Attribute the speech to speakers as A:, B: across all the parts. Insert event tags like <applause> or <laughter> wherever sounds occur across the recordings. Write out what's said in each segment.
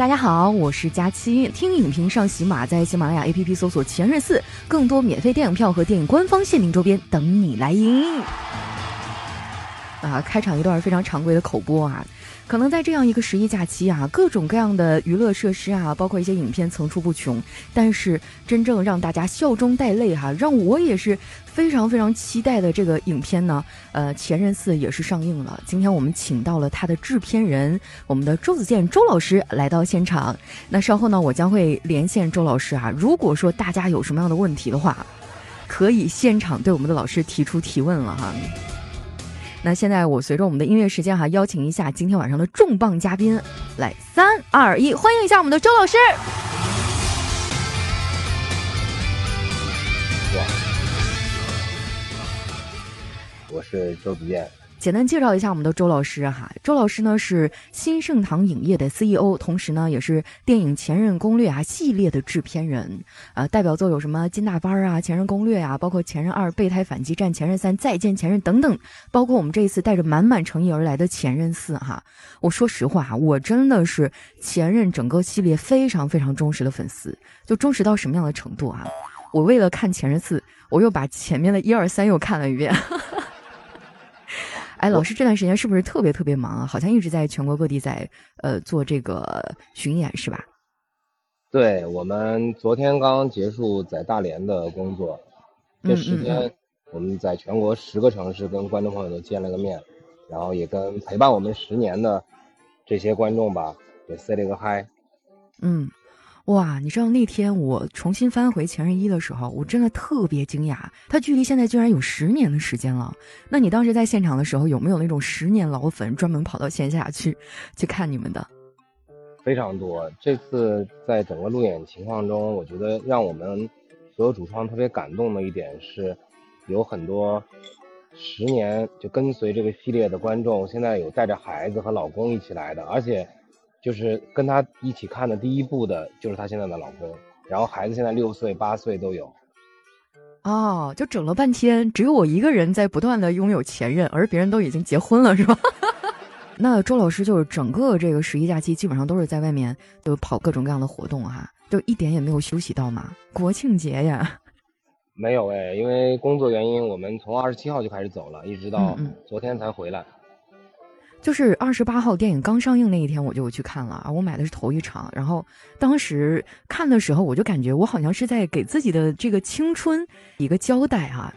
A: 大家好，我是佳期。听影评上喜马，在喜马拉雅 APP 搜索《前任四》，更多免费电影票和电影官方限定周边等你来赢。啊，开场一段非常常规的口播啊。可能在这样一个十一假期啊，各种各样的娱乐设施啊，包括一些影片层出不穷。但是真正让大家笑中带泪哈，让我也是非常非常期待的这个影片呢，呃，《前任四》也是上映了。今天我们请到了他的制片人，我们的周子健周老师来到现场。那稍后呢，我将会连线周老师啊。如果说大家有什么样的问题的话，可以现场对我们的老师提出提问了哈。那现在我随着我们的音乐时间哈，邀请一下今天晚上的重磅嘉宾，来三二一，欢迎一下我们的周老师。
B: 我是周子健。
A: 简单介绍一下我们的周老师哈，周老师呢是新盛唐影业的 CEO，同时呢也是电影《前任攻略》啊系列的制片人，呃，代表作有什么《金大班》啊、《前任攻略》啊，包括《前任二》《备胎反击战》《前任三》《再见前任》等等，包括我们这一次带着满满诚意而来的《前任四》哈。我说实话，我真的是《前任》整个系列非常非常忠实的粉丝，就忠实到什么样的程度啊？我为了看《前任四》，我又把前面的一二三又看了一遍。哎，老师这段时间是不是特别特别忙啊？好像一直在全国各地在呃做这个巡演，是吧？
B: 对，我们昨天刚刚结束在大连的工作，这十天我们在全国十个城市跟观众朋友都见了个面，然后也跟陪伴我们十年的这些观众吧，也 say 了个嗨。
A: 嗯。哇，你知道那天我重新翻回《前任一》的时候，我真的特别惊讶，它距离现在居然有十年的时间了。那你当时在现场的时候，有没有那种十年老粉专门跑到线下去去看你们的？
B: 非常多。这次在整个路演情况中，我觉得让我们所有主创特别感动的一点是，有很多十年就跟随这个系列的观众，现在有带着孩子和老公一起来的，而且。就是跟他一起看的第一部的，就是他现在的老公，然后孩子现在六岁八岁都有。
A: 哦，就整了半天，只有我一个人在不断的拥有前任，而别人都已经结婚了，是吧？<laughs> 那周老师就是整个这个十一假期基本上都是在外面都跑各种各样的活动哈，就一点也没有休息到嘛。国庆节呀？
B: 没有哎，因为工作原因，我们从二十七号就开始走了，一直到昨天才回来。
A: 就是二十八号电影刚上映那一天，我就去看了啊！我买的是头一场，然后当时看的时候，我就感觉我好像是在给自己的这个青春一个交代啊。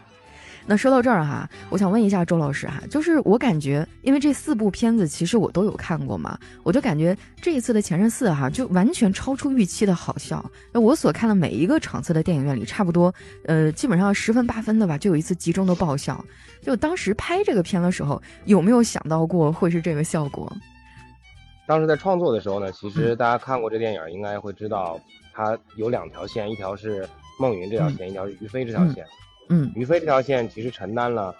A: 那说到这儿哈，我想问一下周老师哈，就是我感觉，因为这四部片子其实我都有看过嘛，我就感觉这一次的《前任四》哈，就完全超出预期的好笑。那我所看的每一个场次的电影院里，差不多呃，基本上十分八分的吧，就有一次集中的爆笑。就当时拍这个片的时候，有没有想到过会是这个效果？
B: 当时在创作的时候呢，其实大家看过这电影，应该会知道它有两条线，一条是孟云这条线，一条是于飞这条线。
A: 嗯，
B: 于飞这条线其实承担了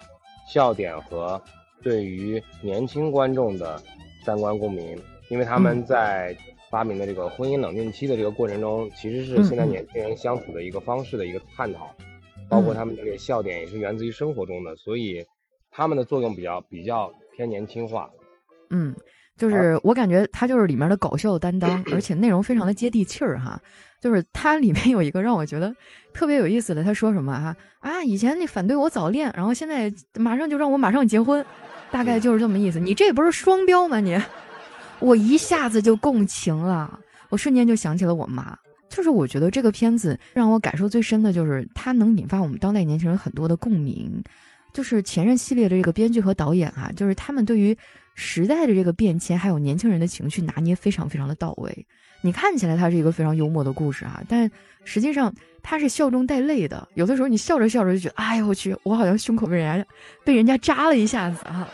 B: 笑点和对于年轻观众的三观共鸣，因为他们在发明的这个婚姻冷静期的这个过程中，其实是现在年轻人相处的一个方式的一个探讨，包括他们的这个笑点也是源自于生活中的，所以他们的作用比较比较偏年轻化。
A: 嗯，就是我感觉他就是里面的搞笑担当，而且内容非常的接地气儿哈。就是它里面有一个让我觉得特别有意思的，他说什么啊啊，以前你反对我早恋，然后现在马上就让我马上结婚，大概就是这么意思。你这不是双标吗？你，我一下子就共情了，我瞬间就想起了我妈。就是我觉得这个片子让我感受最深的就是它能引发我们当代年轻人很多的共鸣。就是前任系列的这个编剧和导演啊，就是他们对于时代的这个变迁还有年轻人的情绪拿捏非常非常的到位。你看起来它是一个非常幽默的故事啊，但实际上它是笑中带泪的。有的时候你笑着笑着就觉得，哎呀我去，我好像胸口被人家被人家扎了一下子啊。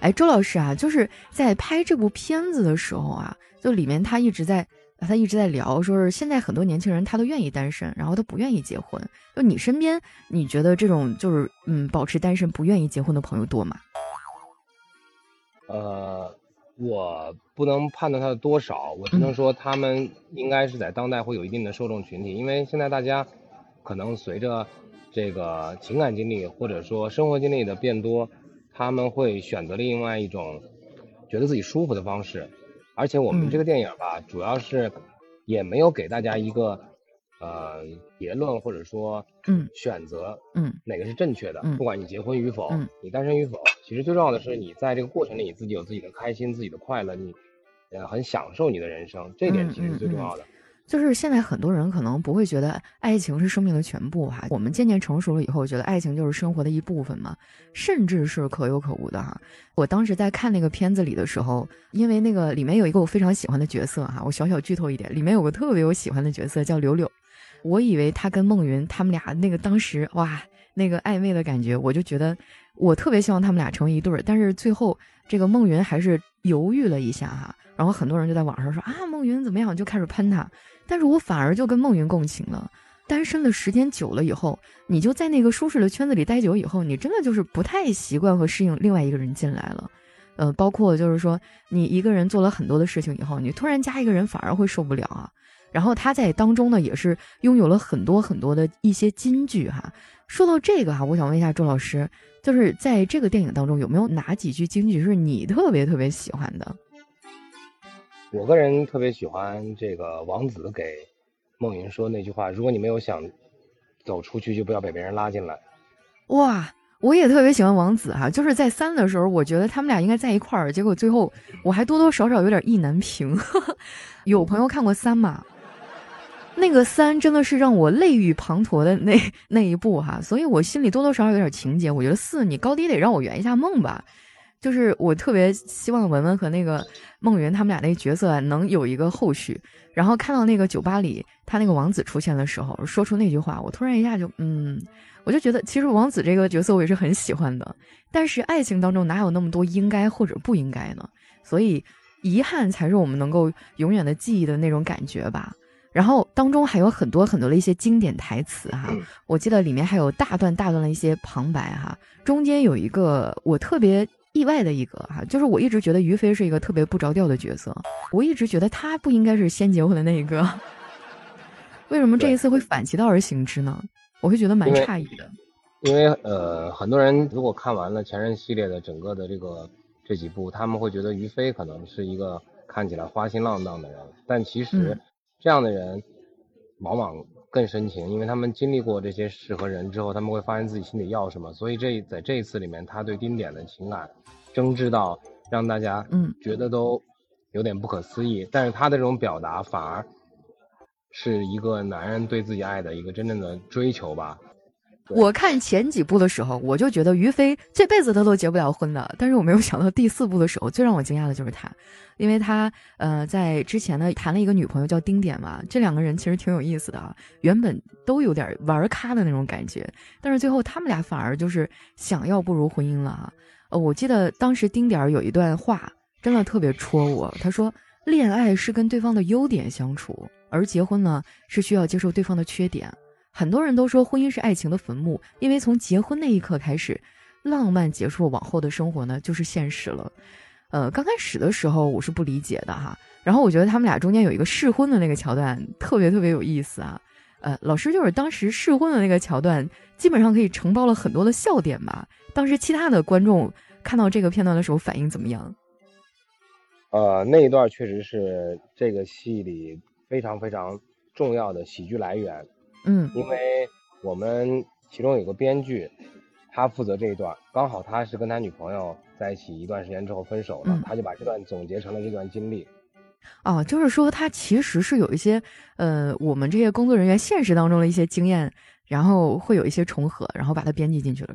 A: 哎，周老师啊，就是在拍这部片子的时候啊，就里面他一直在他一直在聊，说是现在很多年轻人他都愿意单身，然后他不愿意结婚。就你身边，你觉得这种就是嗯保持单身不愿意结婚的朋友多吗？
B: 呃。我不能判断它的多少，我只能说他们应该是在当代会有一定的受众群体，因为现在大家可能随着这个情感经历或者说生活经历的变多，他们会选择另外一种觉得自己舒服的方式，而且我们这个电影吧，主要是也没有给大家一个呃结论或者说
A: 嗯。
B: 选择，
A: 嗯。
B: 哪个是正确的，
A: 嗯。
B: 不管你结婚与否，
A: 嗯。
B: 你单身与否，其实最重要的是你在这个过程里你自己有自己的开心，自己的快乐，你呃很享受你的人生，这点其实是最重要的。
A: 就是现在很多人可能不会觉得爱情是生命的全部哈，我们渐渐成熟了以后，觉得爱情就是生活的一部分嘛，甚至是可有可无的哈。我当时在看那个片子里的时候，因为那个里面有一个我非常喜欢的角色哈，我小小剧透一点，里面有个特别我喜欢的角色叫柳柳，我以为他跟孟云他们俩那个当时哇那个暧昧的感觉，我就觉得我特别希望他们俩成为一对儿，但是最后这个孟云还是犹豫了一下哈，然后很多人就在网上说啊孟云怎么样，就开始喷他。但是我反而就跟孟云共情了。单身的时间久了以后，你就在那个舒适的圈子里待久以后，你真的就是不太习惯和适应另外一个人进来了。呃，包括就是说，你一个人做了很多的事情以后，你突然加一个人反而会受不了啊。然后他在当中呢，也是拥有了很多很多的一些金句哈。说到这个哈，我想问一下周老师，就是在这个电影当中有没有哪几句金句是你特别特别喜欢的？
B: 我个人特别喜欢这个王子给孟云说那句话：“如果你没有想走出去，就不要被别人拉进来。”
A: 哇，我也特别喜欢王子哈，就是在三的时候，我觉得他们俩应该在一块儿，结果最后我还多多少少有点意难平。<laughs> 有朋友看过三吗？那个三真的是让我泪雨滂沱的那 <laughs> 那一步哈，所以我心里多多少少有点情节。我觉得四你高低得让我圆一下梦吧。就是我特别希望文文和那个孟云他们俩那个角色能有一个后续。然后看到那个酒吧里他那个王子出现的时候，说出那句话，我突然一下就嗯，我就觉得其实王子这个角色我也是很喜欢的。但是爱情当中哪有那么多应该或者不应该呢？所以遗憾才是我们能够永远的记忆的那种感觉吧。然后当中还有很多很多的一些经典台词哈，我记得里面还有大段大段的一些旁白哈，中间有一个我特别。意外的一个哈，就是我一直觉得于飞是一个特别不着调的角色，我一直觉得他不应该是先结婚的那一个，<laughs> 为什么这一次会反其道而行之呢？我会觉得蛮诧异的。
B: 因为呃，很多人如果看完了前任系列的整个的这个这几部，他们会觉得于飞可能是一个看起来花心浪荡的人，但其实这样的人往往。更深情，因为他们经历过这些事和人之后，他们会发现自己心里要什么。所以这在这一次里面，他对丁点的情感争执到让大家嗯觉得都有点不可思议。但是他的这种表达反而是一个男人对自己爱的一个真正的追求吧。
A: 我看前几部的时候，我就觉得于飞这辈子他都结不了婚的。但是我没有想到第四部的时候，最让我惊讶的就是他，因为他呃在之前呢谈了一个女朋友叫丁点嘛，这两个人其实挺有意思的啊，原本都有点玩咖的那种感觉，但是最后他们俩反而就是想要步入婚姻了啊。呃，我记得当时丁点有一段话真的特别戳我，他说：“恋爱是跟对方的优点相处，而结婚呢是需要接受对方的缺点。”很多人都说婚姻是爱情的坟墓，因为从结婚那一刻开始，浪漫结束，往后的生活呢就是现实了。呃，刚开始的时候我是不理解的哈，然后我觉得他们俩中间有一个试婚的那个桥段特别特别有意思啊。呃，老师就是当时试婚的那个桥段，基本上可以承包了很多的笑点吧。当时其他的观众看到这个片段的时候反应怎么样？
B: 呃，那一段确实是这个戏里非常非常重要的喜剧来源。
A: 嗯，
B: 因为我们其中有个编剧，他负责这一段，刚好他是跟他女朋友在一起一段时间之后分手了，他就把这段总结成了这段经历。
A: 哦，就是说他其实是有一些呃，我们这些工作人员现实当中的一些经验，然后会有一些重合，然后把它编辑进去了。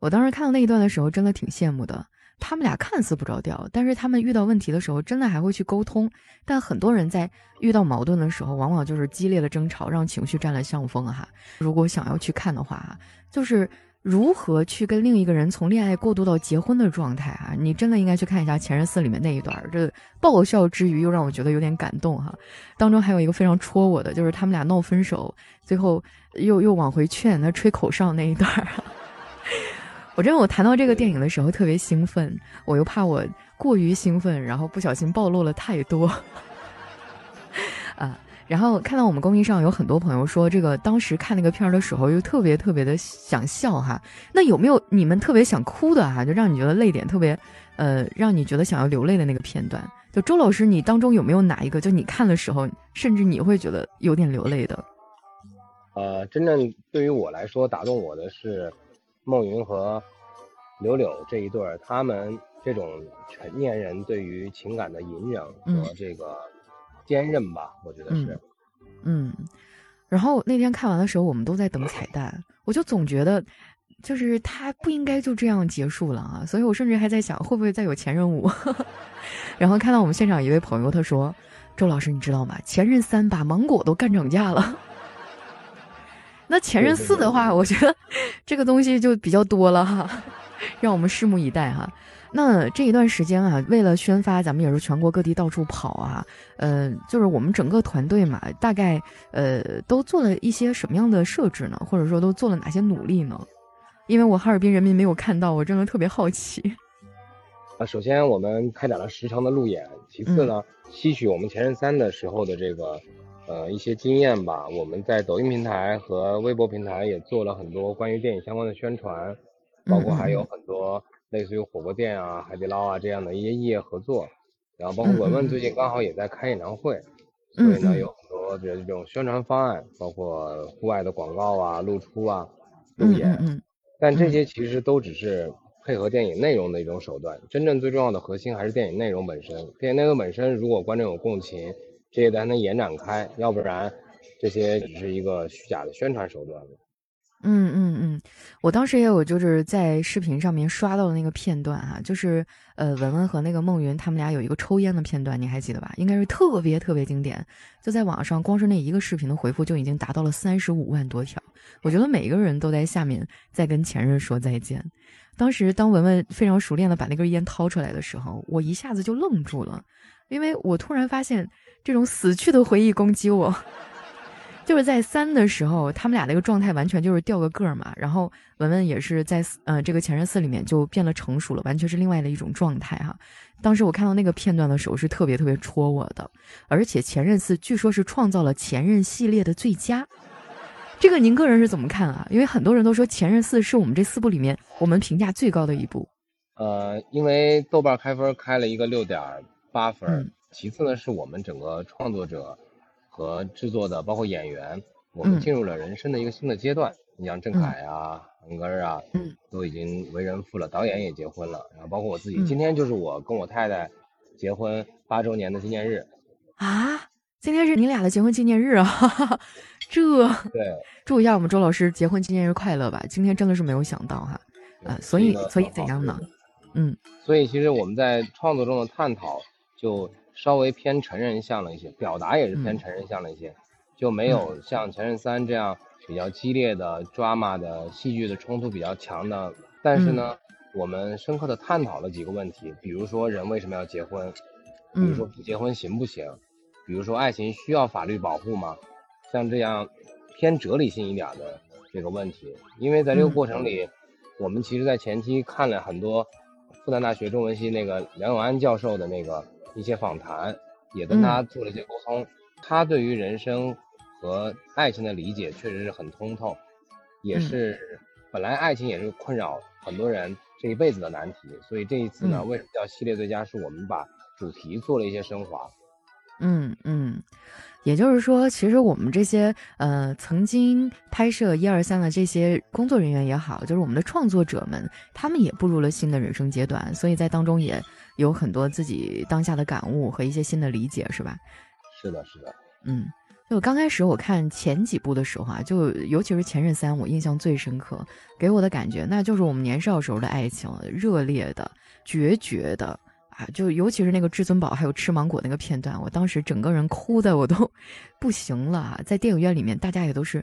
A: 我当时看到那一段的时候，真的挺羡慕的。他们俩看似不着调，但是他们遇到问题的时候，真的还会去沟通。但很多人在遇到矛盾的时候，往往就是激烈的争吵，让情绪占了上风哈。如果想要去看的话，就是如何去跟另一个人从恋爱过渡到结婚的状态啊，你真的应该去看一下《前任四》里面那一段，这爆笑之余又让我觉得有点感动哈。当中还有一个非常戳我的，就是他们俩闹分手，最后又又往回劝他吹口哨那一段。我真的，我谈到这个电影的时候特别兴奋，我又怕我过于兴奋，然后不小心暴露了太多。<laughs> 啊，然后看到我们公屏上有很多朋友说，这个当时看那个片儿的时候，又特别特别的想笑哈。那有没有你们特别想哭的哈？就让你觉得泪点特别，呃，让你觉得想要流泪的那个片段？就周老师，你当中有没有哪一个，就你看的时候，甚至你会觉得有点流泪的？
B: 呃，真正对于我来说，打动我的是孟云和柳柳这一对儿，他们这种成年人对于情感的隐忍和这个坚韧吧，我觉得是。
A: 嗯，然后那天看完的时候，我们都在等彩蛋，我就总觉得，就是他不应该就这样结束了啊，所以我甚至还在想，会不会再有前任五？<laughs> 然后看到我们现场一位朋友，他说：“周老师，你知道吗？前任三把芒果都干涨价了。”那前任四的话，我觉得 <laughs> 这个东西就比较多了哈，让我们拭目以待哈。那这一段时间啊，为了宣发，咱们也是全国各地到处跑啊。呃，就是我们整个团队嘛，大概呃都做了一些什么样的设置呢？或者说都做了哪些努力呢？因为我哈尔滨人民没有看到，我真的特别好奇。
B: 啊，首先我们开展了十场的路演，其次呢，吸取我们前任三的时候的这个。呃，一些经验吧。我们在抖音平台和微博平台也做了很多关于电影相关的宣传，包括还有很多类似于火锅店啊、海底捞啊这样的一些业合作。然后包括文文最近刚好也在开演唱会，所以呢有很多的这种宣传方案，包括户外的广告啊、露出啊、路演。但这些其实都只是配合电影内容的一种手段，真正最重要的核心还是电影内容本身。电影内容本身，如果观众有共情。这些才能延展开，要不然这些只是一个虚假的宣传手段。
A: 嗯嗯嗯，我当时也有就是在视频上面刷到的那个片段哈，就是呃文文和那个孟云他们俩有一个抽烟的片段，你还记得吧？应该是特别特别经典，就在网上光是那一个视频的回复就已经达到了三十五万多条。我觉得每个人都在下面在跟前任说再见。当时当文文非常熟练的把那根烟掏出来的时候，我一下子就愣住了，因为我突然发现。这种死去的回忆攻击我，就是在三的时候，他们俩那个状态完全就是掉个个儿嘛。然后文文也是在呃这个前任四里面就变了成熟了，完全是另外的一种状态哈。当时我看到那个片段的时候是特别特别戳我的，而且前任四据说是创造了前任系列的最佳，这个您个人是怎么看啊？因为很多人都说前任四是我们这四部里面我们评价最高的一部。
B: 呃，因为豆瓣开分开了一个六点八分。其次呢，是我们整个创作者和制作的，包括演员，我们进入了人生的一个新的阶段。你像郑恺啊、恒根啊，都已经为人父了，导演也结婚了，然后包括我自己，今天就是我跟我太太结婚八周年的纪念日。
A: 啊，今天是你俩的结婚纪念日啊！<laughs> 这，
B: 对，
A: 祝一下我们周老师结婚纪念日快乐吧！今天真的是没有想到哈，啊，所以所以怎样呢？嗯，
B: 所以其实我们在创作中的探讨就。稍微偏成人向了一些，表达也是偏成人向了一些，就没有像《前任三》这样比较激烈的 drama 的戏剧的冲突比较强的。但是呢，我们深刻的探讨了几个问题，比如说人为什么要结婚，比如说不结婚行不行，比如说爱情需要法律保护吗？像这样偏哲理性一点的这个问题，因为在这个过程里，我们其实在前期看了很多复旦大学中文系那个梁永安教授的那个。一些访谈也跟他做了一些沟通，他对于人生和爱情的理解确实是很通透，也是本来爱情也是困扰很多人这一辈子的难题，所以这一次呢，为什么叫系列最佳？是我们把主题做了一些升华。
A: 嗯嗯。也就是说，其实我们这些呃曾经拍摄一二三的这些工作人员也好，就是我们的创作者们，他们也步入了新的人生阶段，所以在当中也有很多自己当下的感悟和一些新的理解，是吧？
B: 是的，是的。
A: 嗯，就刚开始我看前几部的时候啊，就尤其是《前任三》，我印象最深刻，给我的感觉那就是我们年少时候的爱情，热烈的、决绝的。啊，就尤其是那个至尊宝还有吃芒果那个片段，我当时整个人哭的我都 <laughs> 不行了，在电影院里面大家也都是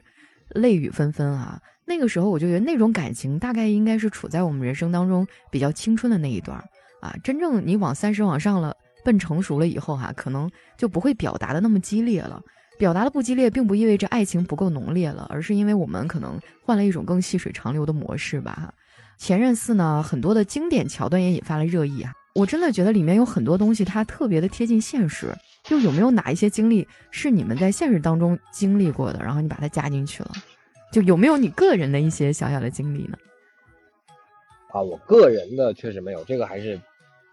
A: 泪雨纷纷啊。那个时候我就觉得那种感情大概应该是处在我们人生当中比较青春的那一段啊。真正你往三十往上了，奔成熟了以后哈，可能就不会表达的那么激烈了。表达的不激烈，并不意味着爱情不够浓烈了，而是因为我们可能换了一种更细水长流的模式吧。前任四呢，很多的经典桥段也引发了热议啊。我真的觉得里面有很多东西，它特别的贴近现实。就有没有哪一些经历是你们在现实当中经历过的，然后你把它加进去了？就有没有你个人的一些小小的经历呢？
B: 啊，我个人的确实没有，这个还是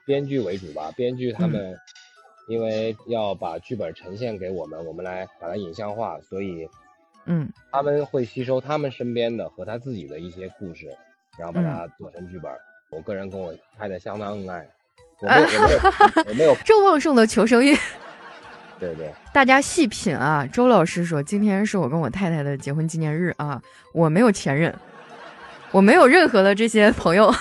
B: 编剧为主吧。编剧他们因为要把剧本呈现给我们，我们来把它影像化，所以
A: 嗯，
B: 他们会吸收他们身边的和他自己的一些故事，然后把它做成剧本。我个人跟我太太相当恩爱，我没有，我没有，<laughs> 我没有
A: 这么旺盛的求生欲。
B: 对对，
A: 大家细品啊！周老师说，今天是我跟我太太的结婚纪念日啊，我没有前任，我没有任何的这些朋友。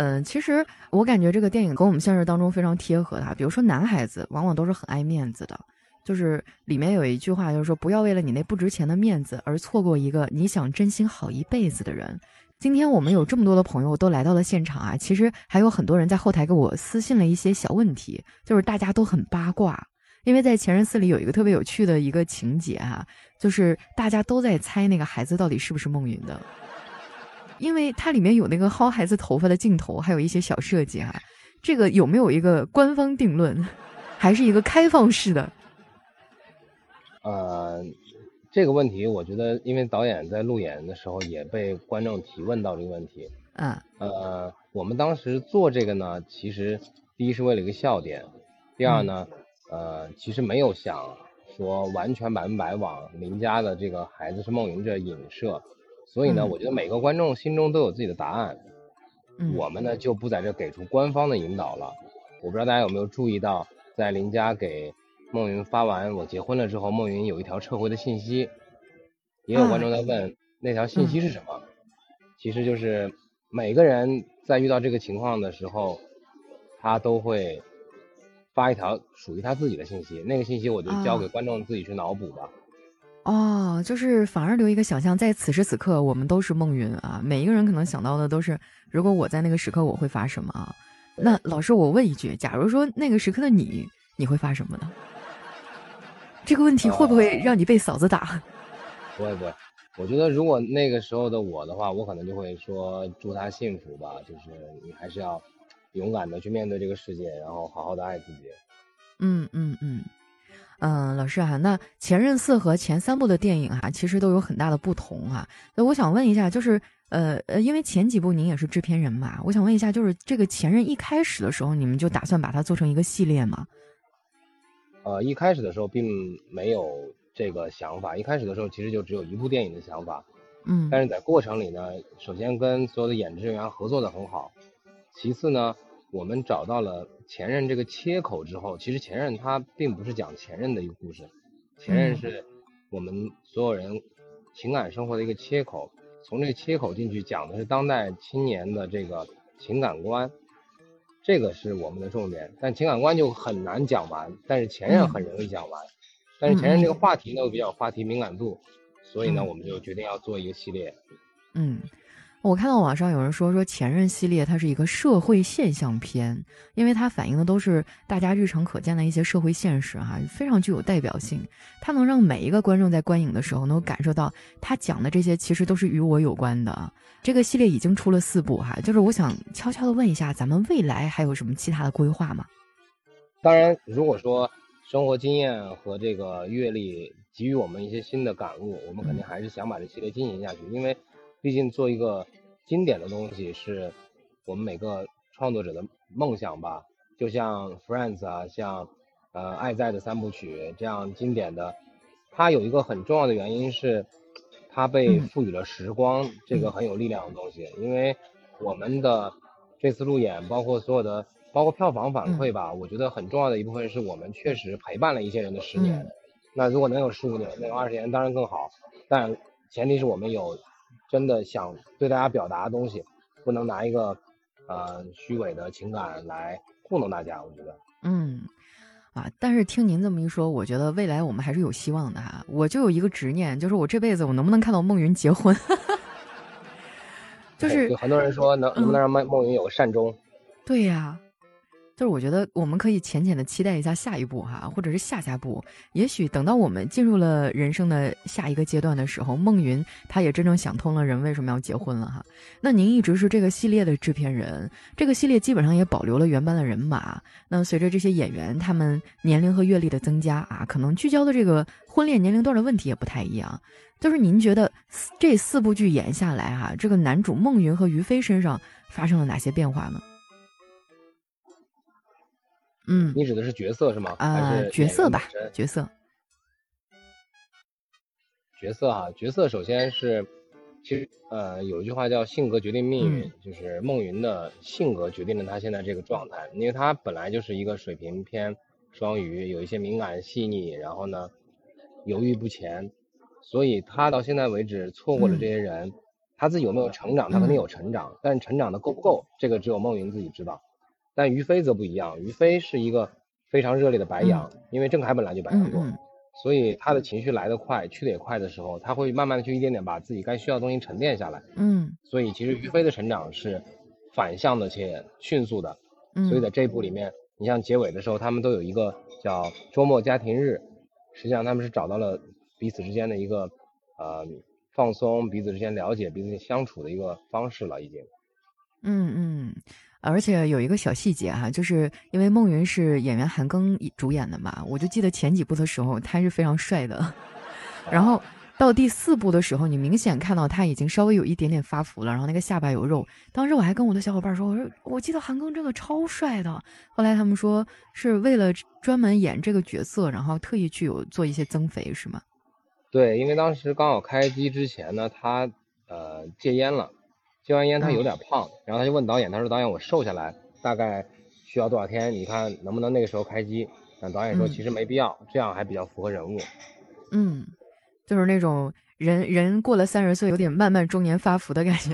A: 嗯，其实我感觉这个电影跟我们现实当中非常贴合的。比如说，男孩子往往都是很爱面子的，就是里面有一句话，就是说，不要为了你那不值钱的面子而错过一个你想真心好一辈子的人。今天我们有这么多的朋友都来到了现场啊，其实还有很多人在后台给我私信了一些小问题，就是大家都很八卦，因为在《前任四》里有一个特别有趣的一个情节哈，就是大家都在猜那个孩子到底是不是孟云的，因为它里面有那个薅孩子头发的镜头，还有一些小设计哈，这个有没有一个官方定论，还是一个开放式的？
B: 呃。这个问题，我觉得，因为导演在路演的时候也被观众提问到这个问题。
A: 嗯。
B: 呃，我们当时做这个呢，其实第一是为了一个笑点，第二呢，呃，其实没有想说完全百分百往林家的这个孩子是梦云这影射，所以呢，我觉得每个观众心中都有自己的答案。
A: 嗯。
B: 我们呢就不在这给出官方的引导了。我不知道大家有没有注意到，在林佳给。孟云发完我结婚了之后，孟云有一条撤回的信息，也有观众在问那条信息是什么。其实就是每个人在遇到这个情况的时候，他都会发一条属于他自己的信息，那个信息我就交给观众自己去脑补吧。
A: 哦，就是反而留一个想象，在此时此刻我们都是梦云啊，每一个人可能想到的都是，如果我在那个时刻我会发什么啊？那老师我问一句，假如说那个时刻的你，你会发什么呢？这个问题会不会让你被嫂子打？
B: 不会不会，我觉得如果那个时候的我的话，我可能就会说祝他幸福吧。就是你还是要勇敢的去面对这个世界，然后好好的爱自己。
A: 嗯嗯嗯嗯，老师啊，那前任四和前三部的电影啊，其实都有很大的不同啊。那我想问一下，就是呃呃，因为前几部您也是制片人嘛，我想问一下，就是这个前任一开始的时候，你们就打算把它做成一个系列吗？
B: 呃，一开始的时候并没有这个想法，一开始的时候其实就只有一部电影的想法，
A: 嗯，
B: 但是在过程里呢，首先跟所有的演职人员合作的很好，其次呢，我们找到了前任这个切口之后，其实前任他并不是讲前任的一个故事，前任是我们所有人情感生活的一个切口，从这个切口进去讲的是当代青年的这个情感观。这个是我们的重点，但情感观就很难讲完，但是前任很容易讲完，但是前任这个话题呢又比较话题敏感度，所以呢我们就决定要做一个系列。
A: 嗯。我看到网上有人说说前任系列它是一个社会现象片，因为它反映的都是大家日常可见的一些社会现实哈，非常具有代表性。它能让每一个观众在观影的时候能够感受到，他讲的这些其实都是与我有关的。这个系列已经出了四部哈，就是我想悄悄的问一下，咱们未来还有什么其他的规划吗？
B: 当然，如果说生活经验和这个阅历给予我们一些新的感悟，我们肯定还是想把这系列进行下去，因为。毕竟做一个经典的东西是我们每个创作者的梦想吧，就像 Friends 啊，像呃爱在的三部曲这样经典的，它有一个很重要的原因是它被赋予了时光这个很有力量的东西。因为我们的这次路演，包括所有的，包括票房反馈吧，我觉得很重要的一部分是我们确实陪伴了一些人的十年。那如果能有十五年，能有二十年，当然更好。但前提是我们有。真的想对大家表达的东西，不能拿一个呃虚伪的情感来糊弄大家。我觉得，
A: 嗯，啊，但是听您这么一说，我觉得未来我们还是有希望的哈。我就有一个执念，就是我这辈子我能不能看到孟云结婚？<laughs> 就是
B: 很多人说能能不能让孟孟云有个善终？
A: 对呀。就是我觉得我们可以浅浅的期待一下下一步哈，或者是下下步。也许等到我们进入了人生的下一个阶段的时候，孟云他也真正想通了人为什么要结婚了哈。那您一直是这个系列的制片人，这个系列基本上也保留了原班的人马。那随着这些演员他们年龄和阅历的增加啊，可能聚焦的这个婚恋年龄段的问题也不太一样。就是您觉得这四部剧演下来哈，这个男主孟云和于飞身上发生了哪些变化呢？嗯，
B: 你指的是角色是吗？
A: 啊，角色吧，角色。
B: 角色啊，角色首先是，其实呃，有一句话叫“性格决定命运”，就是孟云的性格决定了他现在这个状态，因为他本来就是一个水平偏双鱼，有一些敏感细腻，然后呢，犹豫不前，所以他到现在为止错过了这些人，他自己有没有成长？他肯定有成长，但是成长的够不够？这个只有孟云自己知道。但于飞则不一样，于飞是一个非常热烈的白羊，因为郑恺本来就白羊座，所以他的情绪来得快，去得也快的时候，他会慢慢的去一点点把自己该需要的东西沉淀下来。
A: 嗯，
B: 所以其实于飞的成长是反向的且迅速的。所以在这一部里面，你像结尾的时候，他们都有一个叫周末家庭日，实际上他们是找到了彼此之间的一个呃放松，彼此之间了解，彼此相处的一个方式了，已经。
A: 嗯嗯。而且有一个小细节哈，就是因为孟云是演员韩庚主演的嘛，我就记得前几部的时候他是非常帅的，<laughs> 然后到第四部的时候，你明显看到他已经稍微有一点点发福了，然后那个下巴有肉。当时我还跟我的小伙伴说，我说我记得韩庚这个超帅的。后来他们说是为了专门演这个角色，然后特意去有做一些增肥，是吗？
B: 对，因为当时刚好开机之前呢，他呃戒烟了。戒完烟，他有点胖，然后他就问导演，他说：“导演，我瘦下来大概需要多少天？你看能不能那个时候开机？”那导演说：“其实没必要，这样还比较符合人物。”
A: 嗯，就是那种人人过了三十岁，有点慢慢中年发福的感觉。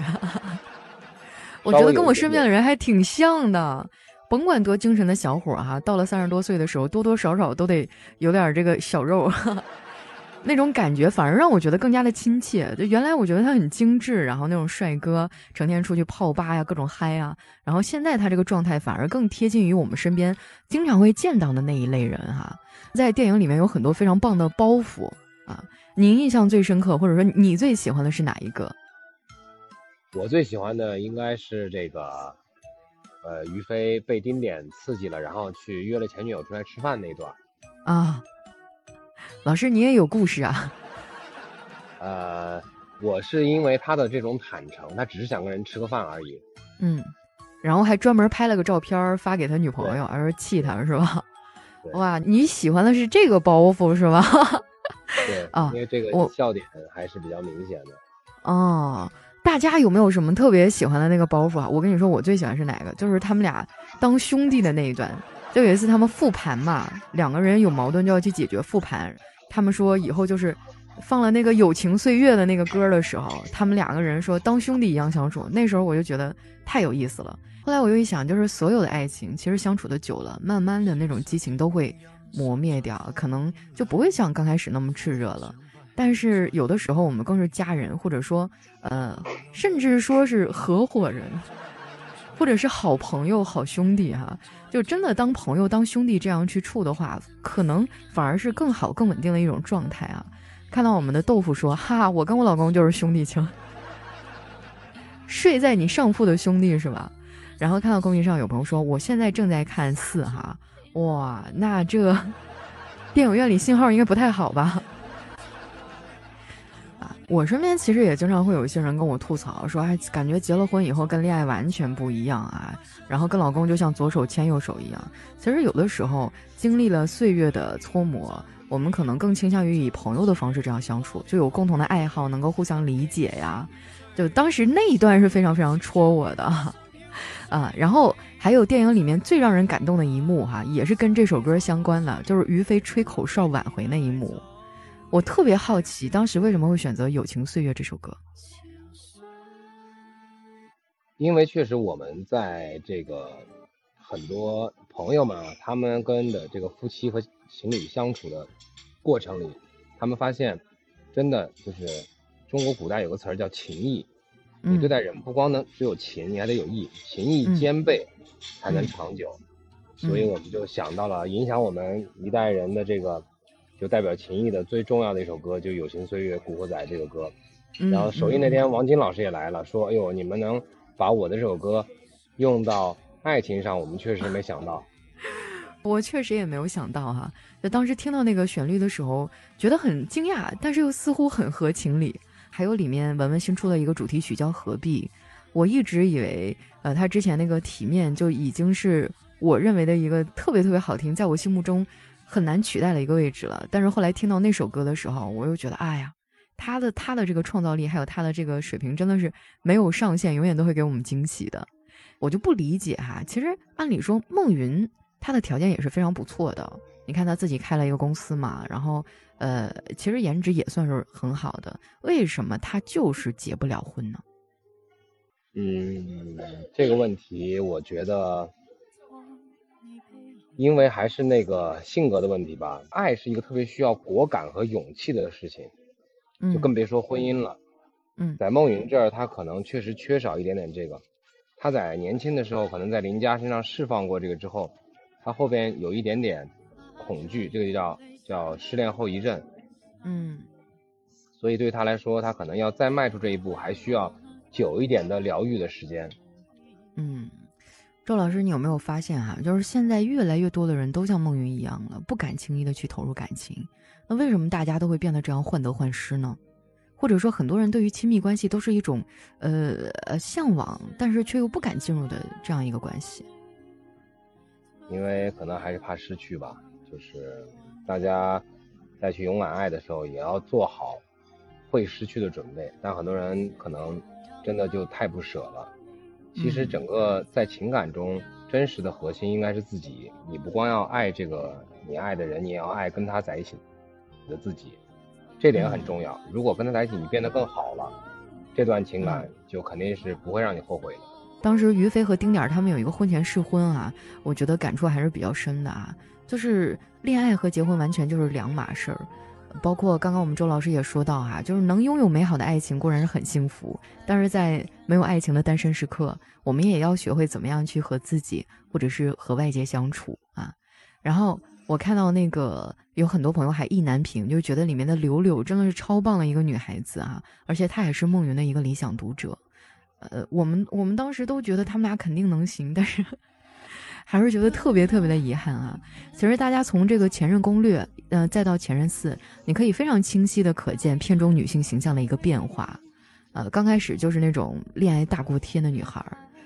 A: <laughs> 我觉得跟我身边的人还挺像的，甭管多精神的小伙哈，到了三十多岁的时候，多多少少都得有点这个小肉。那种感觉反而让我觉得更加的亲切。就原来我觉得他很精致，然后那种帅哥，成天出去泡吧呀，各种嗨啊。然后现在他这个状态反而更贴近于我们身边经常会见到的那一类人哈。在电影里面有很多非常棒的包袱啊。您印象最深刻，或者说你最喜欢的是哪一个？
B: 我最喜欢的应该是这个，呃，于飞被丁点刺激了，然后去约了前女友出来吃饭那段
A: 啊。老师，你也有故事啊？<laughs>
B: 呃，我是因为他的这种坦诚，他只是想跟人吃个饭而已。
A: 嗯，然后还专门拍了个照片发给他女朋友，而气他是吧？哇，你喜欢的是这个包袱是吧？<laughs>
B: 对啊，因为这个笑点还是比较明显的。
A: 哦，大家有没有什么特别喜欢的那个包袱啊？我跟你说，我最喜欢是哪个？就是他们俩当兄弟的那一段。就有一次他们复盘嘛，两个人有矛盾就要去解决复盘。他们说以后就是放了那个《友情岁月》的那个歌的时候，他们两个人说当兄弟一样相处。那时候我就觉得太有意思了。后来我又一想，就是所有的爱情其实相处的久了，慢慢的那种激情都会磨灭掉，可能就不会像刚开始那么炽热了。但是有的时候我们更是家人，或者说呃，甚至说是合伙人。或者是好朋友、好兄弟哈，就真的当朋友、当兄弟这样去处的话，可能反而是更好、更稳定的一种状态啊。看到我们的豆腐说：“哈，我跟我老公就是兄弟情，睡在你上铺的兄弟是吧？”然后看到公屏上有朋友说：“我现在正在看四哈，哇，那这电影院里信号应该不太好吧？”我身边其实也经常会有一些人跟我吐槽说，哎，感觉结了婚以后跟恋爱完全不一样啊，然后跟老公就像左手牵右手一样。其实有的时候经历了岁月的搓磨，我们可能更倾向于以朋友的方式这样相处，就有共同的爱好，能够互相理解呀。就当时那一段是非常非常戳我的啊。然后还有电影里面最让人感动的一幕哈，也是跟这首歌相关的，就是于飞吹口哨挽回那一幕。我特别好奇，当时为什么会选择《友情岁月》这首歌？
B: 因为确实我们在这个很多朋友们啊，他们跟的这个夫妻和情侣相处的过程里，他们发现，真的就是中国古代有个词儿叫情义。你对待人不光能只有情，你还得有义，情义兼备才能长久。所以我们就想到了影响我们一代人的这个，就代表情谊的最重要的一首歌，就《有情岁月古惑仔》这个歌。然后首映那天，王晶老师也来了，说：“哎呦，你们能把我的这首歌用到爱情上，我们确实没想到。<laughs> ”
A: 我确实也没有想到哈，就当时听到那个旋律的时候，觉得很惊讶，但是又似乎很合情理。还有里面文文新出了一个主题曲叫《何必》，我一直以为，呃，他之前那个体面就已经是我认为的一个特别特别好听，在我心目中很难取代的一个位置了。但是后来听到那首歌的时候，我又觉得，哎呀，他的他的这个创造力还有他的这个水平真的是没有上限，永远都会给我们惊喜的。我就不理解哈，其实按理说孟云。他的条件也是非常不错的，你看他自己开了一个公司嘛，然后呃，其实颜值也算是很好的，为什么他就是结不了婚呢？
B: 嗯，这个问题我觉得，因为还是那个性格的问题吧。爱是一个特别需要果敢和勇气的事情，就更别说婚姻了。
A: 嗯，
B: 在孟云这儿，他可能确实缺少一点点这个。他在年轻的时候，可能在林佳身上释放过这个之后。他后边有一点点恐惧，这个就叫叫失恋后遗症。
A: 嗯，
B: 所以对他来说，他可能要再迈出这一步，还需要久一点的疗愈的时间。
A: 嗯，周老师，你有没有发现哈，就是现在越来越多的人都像孟云一样了，不敢轻易的去投入感情。那为什么大家都会变得这样患得患失呢？或者说，很多人对于亲密关系都是一种呃呃向往，但是却又不敢进入的这样一个关系？
B: 因为可能还是怕失去吧，就是大家再去勇敢爱的时候，也要做好会失去的准备。但很多人可能真的就太不舍了。其实整个在情感中，真实的核心应该是自己。你不光要爱这个你爱的人，你也要爱跟他在一起的自己，这点很重要。如果跟他在一起你变得更好了，这段情感就肯定是不会让你后悔的。
A: 当时于飞和丁点他们有一个婚前试婚啊，我觉得感触还是比较深的啊。就是恋爱和结婚完全就是两码事儿，包括刚刚我们周老师也说到哈，就是能拥有美好的爱情固然是很幸福，但是在没有爱情的单身时刻，我们也要学会怎么样去和自己或者是和外界相处啊。然后我看到那个有很多朋友还意难平，就觉得里面的柳柳真的是超棒的一个女孩子啊，而且她也是梦云的一个理想读者。呃，我们我们当时都觉得他们俩肯定能行，但是 <laughs> 还是觉得特别特别的遗憾啊。其实大家从这个《前任攻略》呃，再到《前任四》，你可以非常清晰的可见片中女性形象的一个变化。呃，刚开始就是那种恋爱大过天的女孩，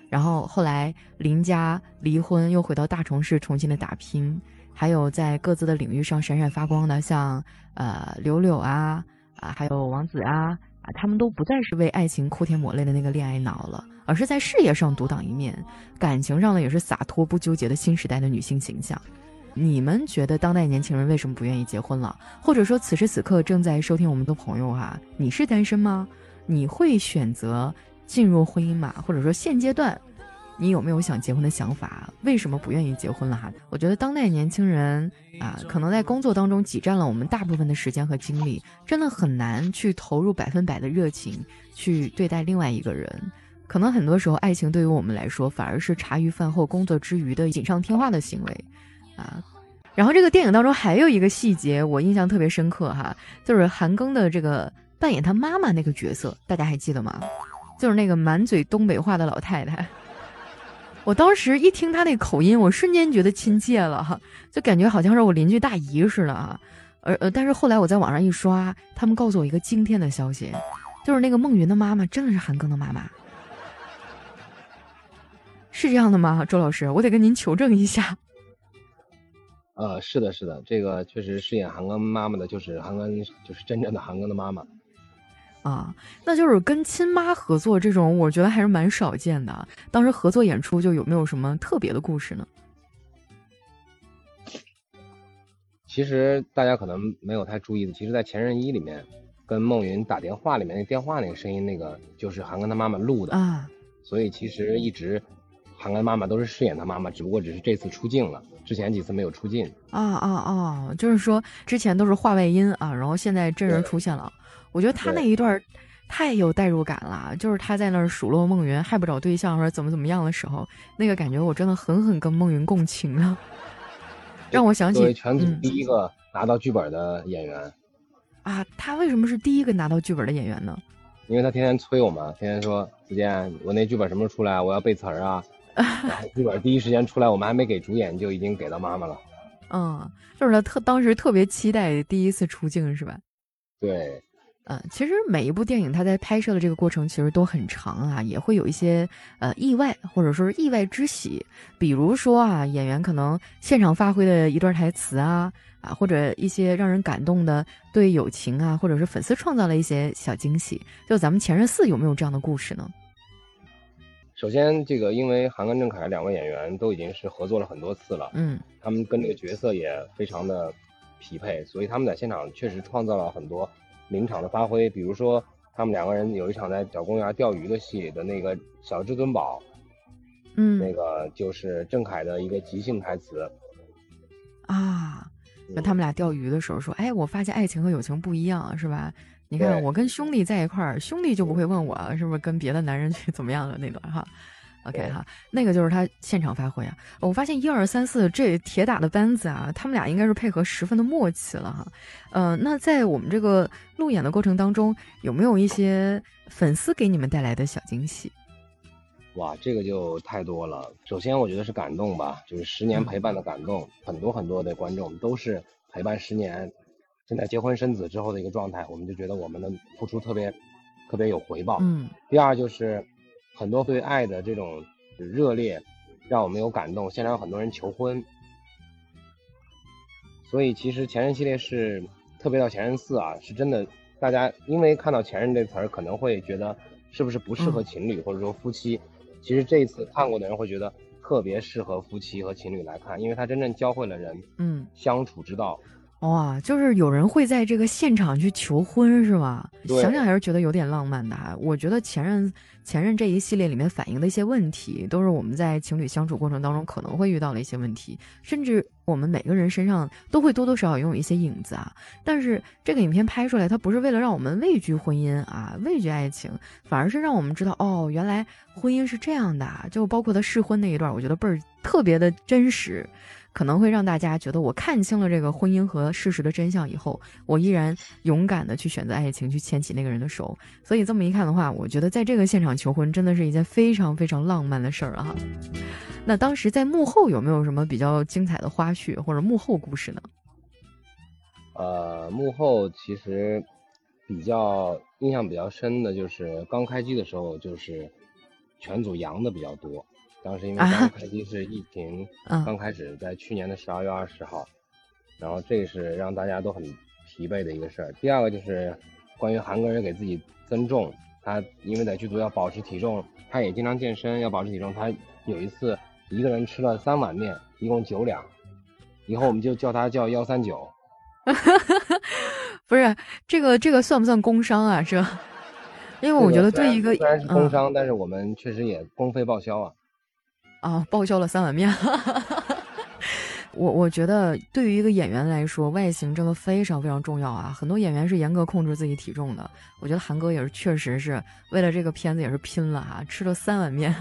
A: 然后后来林家离婚，又回到大城市重新的打拼，还有在各自的领域上闪闪发光的，像呃柳柳啊啊，还有王子啊。啊，他们都不再是为爱情哭天抹泪的那个恋爱脑了，而是在事业上独当一面，感情上呢也是洒脱不纠结的新时代的女性形象。你们觉得当代年轻人为什么不愿意结婚了？或者说此时此刻正在收听我们的朋友哈，你是单身吗？你会选择进入婚姻吗？或者说现阶段？你有没有想结婚的想法？为什么不愿意结婚了哈？我觉得当代年轻人啊，可能在工作当中挤占了我们大部分的时间和精力，真的很难去投入百分百的热情去对待另外一个人。可能很多时候，爱情对于我们来说，反而是茶余饭后、工作之余的锦上添花的行为啊。然后这个电影当中还有一个细节，我印象特别深刻哈，就是韩庚的这个扮演他妈妈那个角色，大家还记得吗？就是那个满嘴东北话的老太太。<laughs> 我当时一听他那口音，我瞬间觉得亲切了哈，就感觉好像是我邻居大姨似的啊。而呃，但是后来我在网上一刷，他们告诉我一个惊天的消息，就是那个孟云的妈妈真的是韩庚的妈妈，<laughs> 是这样的吗？周老师，我得跟您求证一下。
B: 呃，是的，是的，这个确实饰演韩庚妈妈的就是韩庚，就是真正的韩庚的妈妈。
A: 啊，那就是跟亲妈合作这种，我觉得还是蛮少见的。当时合作演出就有没有什么特别的故事呢？
B: 其实大家可能没有太注意的，其实，在《前任一》里面，跟孟云打电话里面那电话那个声音，那个就是韩庚他妈妈录的
A: 啊。
B: 所以其实一直韩庚妈妈都是饰演他妈妈，只不过只是这次出镜了，之前几次没有出镜。
A: 啊啊啊！就是说之前都是话外音啊，然后现在真人出现了。我觉得他那一段太有代入感了。就是他在那儿数落孟云还不找对象或者怎么怎么样的时候，那个感觉我真的狠狠跟孟云共情了，让我想起
B: 全组第一个拿到剧本的演员
A: 啊，他为什么是第一个拿到剧本的演员呢？
B: 因为他天天催我们，天天说子健，我那剧本什么时候出来？我要背词儿啊。然后剧本第一时间出来，我们还没给主演就已经给到妈妈了。
A: 嗯，就是他特当时特别期待第一次出镜，是吧？
B: 对，
A: 嗯，其实每一部电影他在拍摄的这个过程其实都很长啊，也会有一些呃意外或者说是意外之喜，比如说啊，演员可能现场发挥的一段台词啊啊，或者一些让人感动的对友情啊，或者是粉丝创造了一些小惊喜。就咱们前任四有没有这样的故事呢？
B: 首先，这个因为韩庚郑恺两位演员都已经是合作了很多次了，
A: 嗯，
B: 他们跟这个角色也非常的匹配，所以他们在现场确实创造了很多临场的发挥。比如说，他们两个人有一场在小公园钓鱼的戏的那个小至尊宝，
A: 嗯，
B: 那个就是郑恺的一个即兴台词。
A: 啊，那他们俩钓鱼的时候说：“哎，我发现爱情和友情不一样，是吧？”你看，我跟兄弟在一块儿，兄弟就不会问我是不是跟别的男人去怎么样的那段哈。OK 哈，那个就是他现场发挥啊。我发现一二三四这铁打的班子啊，他们俩应该是配合十分的默契了哈。呃，那在我们这个路演的过程当中，有没有一些粉丝给你们带来的小惊喜？
B: 哇，这个就太多了。首先，我觉得是感动吧，就是十年陪伴的感动，很多很多的观众都是陪伴十年。现在结婚生子之后的一个状态，我们就觉得我们的付出特别特别有回报。
A: 嗯。
B: 第二就是很多对爱的这种热烈，让我们有感动。现场有很多人求婚，所以其实前任系列是特别到前任四啊，是真的。大家因为看到前任这词儿，可能会觉得是不是不适合情侣或者说夫妻？其实这一次看过的人会觉得特别适合夫妻和情侣来看，因为他真正教会了人
A: 嗯
B: 相处之道。
A: 哇，就是有人会在这个现场去求婚，是吧？想想还是觉得有点浪漫的哈。我觉得前任前任这一系列里面反映的一些问题，都是我们在情侣相处过程当中可能会遇到的一些问题，甚至我们每个人身上都会多多少少拥有一些影子啊。但是这个影片拍出来，它不是为了让我们畏惧婚姻啊，畏惧爱情，反而是让我们知道，哦，原来婚姻是这样的。就包括他试婚那一段，我觉得倍儿特别的真实。可能会让大家觉得我看清了这个婚姻和事实的真相以后，我依然勇敢的去选择爱情，去牵起那个人的手。所以这么一看的话，我觉得在这个现场求婚真的是一件非常非常浪漫的事儿啊。那当时在幕后有没有什么比较精彩的花絮或者幕后故事呢？
B: 呃，幕后其实比较印象比较深的就是刚开机的时候，就是全组阳的比较多。当时因为刚 <laughs> 开机是疫情刚开始，在去年的十二月二十号，然后这是让大家都很疲惫的一个事儿。第二个就是关于韩国人给自己增重，他因为在剧组要保持体重，他也经常健身要保持体重。他有一次一个人吃了三碗面，一共九两，以后我们就叫他叫幺三九。<laughs>
A: 不是这个这个算不算工伤啊？是吧？<laughs> 因为我觉得对一个
B: 虽然是工伤，但是我们确实也公费报销啊。
A: 啊，报销了三碗面。<laughs> 我我觉得对于一个演员来说，外形真的非常非常重要啊。很多演员是严格控制自己体重的。我觉得韩哥也是，确实是为了这个片子也是拼了哈，吃了三碗面，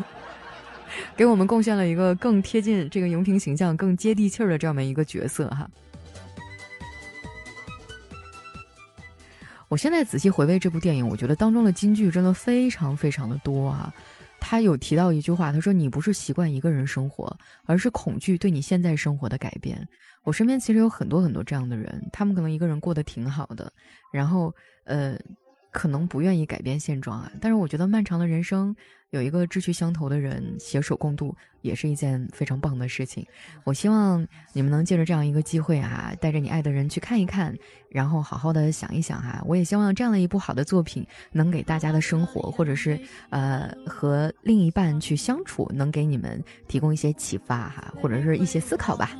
A: <laughs> 给我们贡献了一个更贴近这个荧屏形象、更接地气儿的这么一个角色哈。我现在仔细回味这部电影，我觉得当中的金句真的非常非常的多啊。他有提到一句话，他说：“你不是习惯一个人生活，而是恐惧对你现在生活的改变。”我身边其实有很多很多这样的人，他们可能一个人过得挺好的，然后呃，可能不愿意改变现状啊。但是我觉得漫长的人生。有一个志趣相投的人携手共度，也是一件非常棒的事情。我希望你们能借着这样一个机会啊，带着你爱的人去看一看，然后好好的想一想哈。我也希望这样的一部好的作品，能给大家的生活，或者是呃和另一半去相处，能给你们提供一些启发哈，或者是一些思考吧。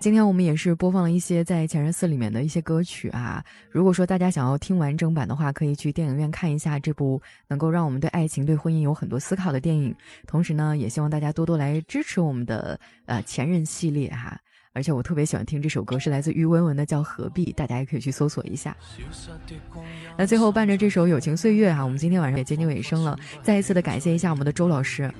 A: 今天我们也是播放了一些在《前任四》里面的一些歌曲啊。如果说大家想要听完整版的话，可以去电影院看一下这部能够让我们对爱情、对婚姻有很多思考的电影。同时呢，也希望大家多多来支持我们的呃《前任》系列哈。而且我特别喜欢听这首歌，是来自于温文的，叫《何必》，大家也可以去搜索一下。那最后伴着这首《友情岁月》哈，我们今天晚上也接近尾声了，再一次的感谢一下我们的周老师，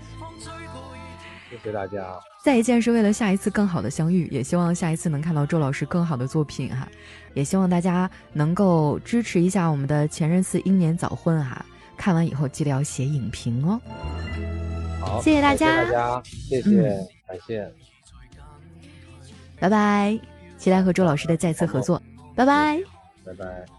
B: 谢谢大家。
A: 再见是为了下一次更好的相遇，也希望下一次能看到周老师更好的作品哈，也希望大家能够支持一下我们的前任四英年早婚哈，看完以后记得要写影评哦。
B: 好，
A: 谢谢大
B: 家，大家，谢谢，感谢。
A: 拜拜，期待和周老师的再次合作。拜拜，
B: 拜拜。